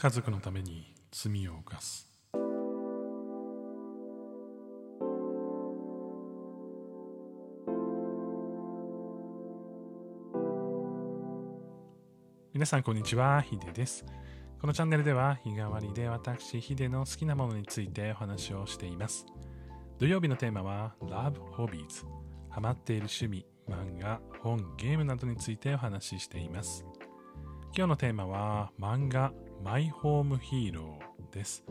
家族のために罪を犯す。皆さんこんにちはヒデです。このチャンネルでは日替わりで私ヒデの好きなものについてお話をしています。土曜日のテーマは Love Hobbies ハマっている趣味漫画本ゲームなどについてお話ししています。今日のテーマは漫画。マイホームヒーローです。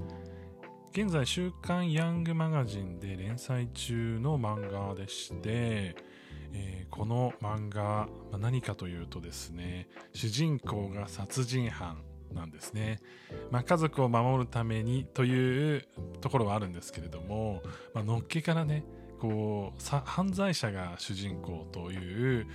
現在週刊ヤングマガジンで連載中の漫画でしてえー、この漫画、まあ、何かというとですね主人公が殺人犯なんですね、まあ、家族を守るためにというところはあるんですけれども、まあのっけからねこう犯罪者が主人公という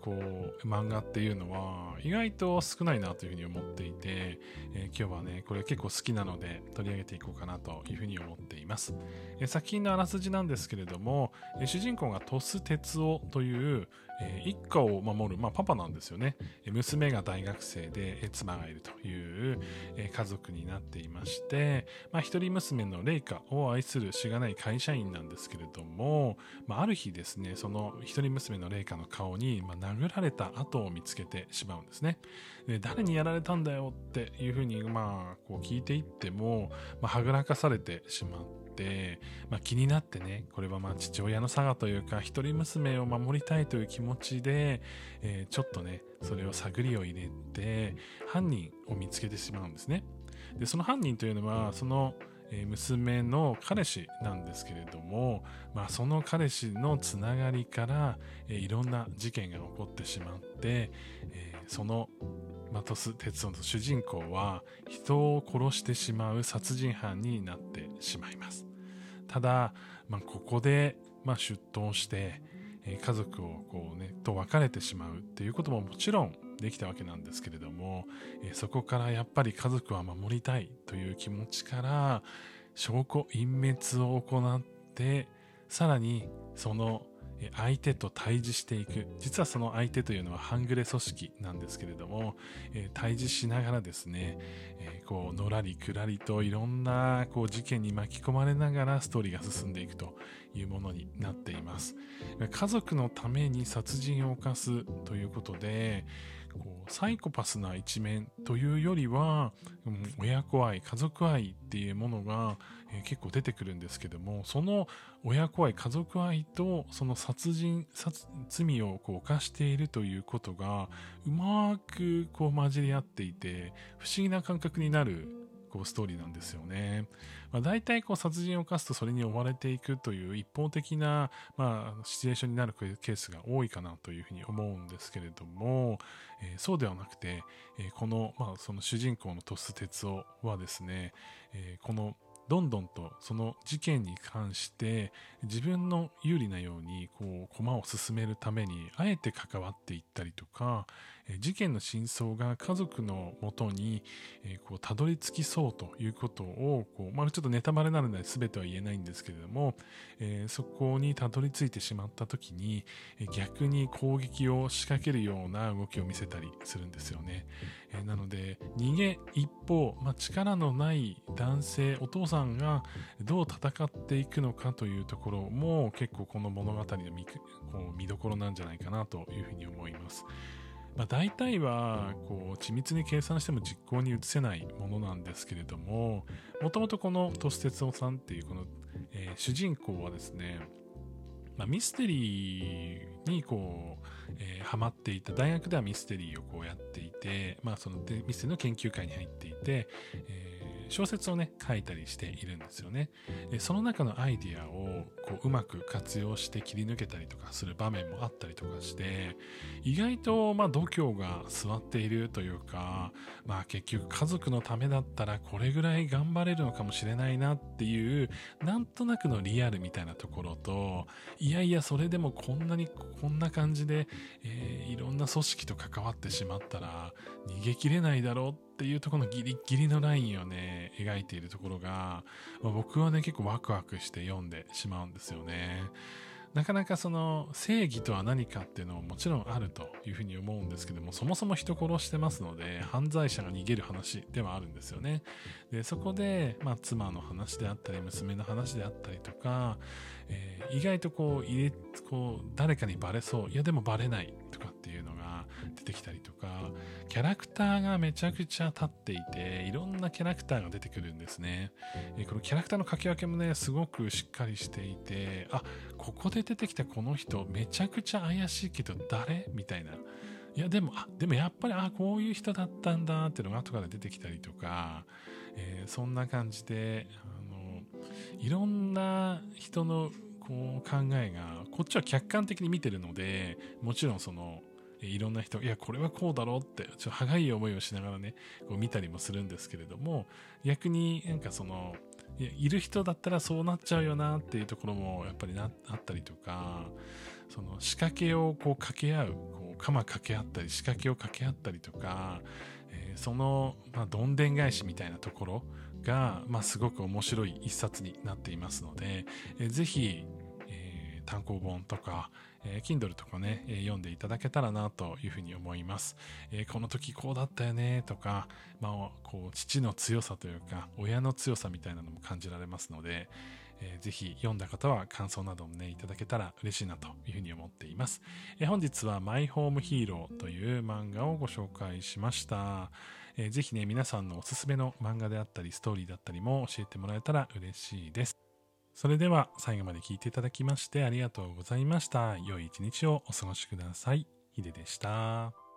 こう漫画っていうのは意外と少ないなというふうに思っていて、えー、今日はねこれ結構好きなので取り上げていこうかなというふうに思っています、えー、作品のあらすじなんですけれども、えー、主人公が鳥栖哲夫という、えー、一家を守る、まあ、パパなんですよね。娘が大学生で、妻がいるという、えー、家族になっていまして、まあ、一人娘のレイカを愛するしがない会社員なんですけれども、まあ、ある日ですね、その一人娘のレイカの顔に、まあ、殴られた跡を見つけてしまうんですね。で誰にやられたんだよっていうふうに、まあ、こう聞いていっても、まあ、はぐらかされてしまっ、て、まあ、気になってね、これはまあ父親の差がというか、一人娘を守りたいという気持ちで、えー、ちょっとね、それを探りを入れて、犯人を見つけてしまうんですね。で、その犯人というのは、その、娘の彼氏なんですけれども、まあ、その彼氏のつながりから、えいろんな事件が起こってしまって、えー、そのマトス鉄夫の主人公は人を殺してしまう殺人犯になってしまいます。ただ、まあ、ここで、まあ、出頭して、えー、家族をこうね、と別れてしまうっていうことももちろんできたわけなんですけれども、えー、そこからやっぱり家族は守りたいという気持ちから、証拠隠滅を行って、さらにその相手と対峙していく。実はその相手というのは半グレ組織なんですけれども、えー、対峙しながらですね、えー、こう、のらりくらりといろんなこう事件に巻き込まれながらストーリーが進んでいくというものになっています。家族のために殺人を犯すということで、こうサイコパスな一面というよりは、親子愛、家族愛っていうものが、えー、結構出てくるんですけども、その親子愛、家族愛とその殺人、殺罪をこう犯しているということが、うまくこう混じり合っていて、不思議な感覚になるこうストーリーなんですよね。まあ、大体こう殺人を犯すとそれに追われていくという一方的な、まあ、シチュエーションになるケースが多いかなというふうに思うんですけれども、えー、そうではなくて、えー、この、まあ、その主人公の鳥栖哲夫はですね、えー、このどんどんとその事件に関して自分の有利なようにこう駒を進めるためにあえて関わっていったりとか事件の真相が家族のもとにこうたどり着きそうということをこう、まあ、ちょっとネタバレなので全ては言えないんですけれども、え、そこにたどり着いてしまった時に逆に攻撃を仕掛けるような動きを見せたりするんですよね。え、なので逃げ一方、まあ、力のない男性お父さんさんがどう戦っていくのかというところも結構この物語の見こう見どころなんじゃないかなというふうに思います。まあ、大体はこう緻密に計算しても実行に移せないものなんですけれどももともとこの都市哲夫さんっていうこの、えー、主人公はですねまあ、ミステリーにこう、えー、ハマっていた大学ではミステリーをこうやっていて、まあ、そのミステリーの研究会に入っていて、え小説をね、書いたりしているんですよね。でその中のアイディアをこううまく活用して切り抜けたりとかする場面もあったりとかして、意外とまあ度胸が座っているというか、まあ結局家族のためだったらこれぐらい頑張れるのかもしれないなっていう、なんとなくのリアルみたいなところと、いやいやそれでもこんなにこんな感じで、えー、いろんな組織と関わってしまったら逃げ切れないだろうってていうところのギリギリのラインをね、描いているところが、まあ、僕はね、結構ワクワクして読んでしまうんですよね。なかなかその正義とは何かっていうのももちろんあるというふうに思うんですけども、そもそも人殺してますので、犯罪者が逃げる話ではあるんですよね。で、そこで、まあ、妻の話であったり、娘の話であったりとか、えー、意外とこう、入れ、こう、誰かにバレそう、いやでもバレないとかっていうのが出てきたりとか、キャラクターがめちゃくちゃ立っていて、いろんなキャラクターが出てくるんですね。え、このキャラクターの書き分けもね、すごくしっかりしていて、あ、ここで出てきたこの人、めちゃくちゃ怪しいけど誰？みたいな。いや、でも、あ、でもやっぱり、あ、こういう人だったんだっていうのが後から出てきたりとか、えー、そんな感じで、あの、いろんな人のこう考えが、こっちは客観的に見てるので、もちろんその、いろんな人、いや、これはこうだろうって、ちょっと歯がいい思いをしながらね、こう見たりもするんですけれども、逆になんかその、いやいる人だったらそうなっちゃうよなっていうところもやっぱりなあったりとか、その仕掛けをこう掛け合う、こう鎌掛け合ったり仕掛けを掛け合ったりとか、えー、その、まあ、どんでん返しみたいなところが、まあ、すごく面白い一冊になっていますので、えー、ぜひ、単行本とか、えー、Kindle とかね、えー、読んでいただけたらなというふうに思います。えー、この時こうだったよねとか、まあ、こう、父の強さというか、親の強さみたいなのも感じられますので、えー、ぜひ読んだ方は感想などもね、いただけたら嬉しいなというふうに思っています。えー、本日はマイホームヒーローという漫画をご紹介しました。えー、ぜひね、皆さんのおすすめの漫画であったり、ストーリーだったりも教えてもらえたら嬉しいです。それでは最後まで聞いていただきましてありがとうございました。良い一日をお過ごしください。ヒデでした。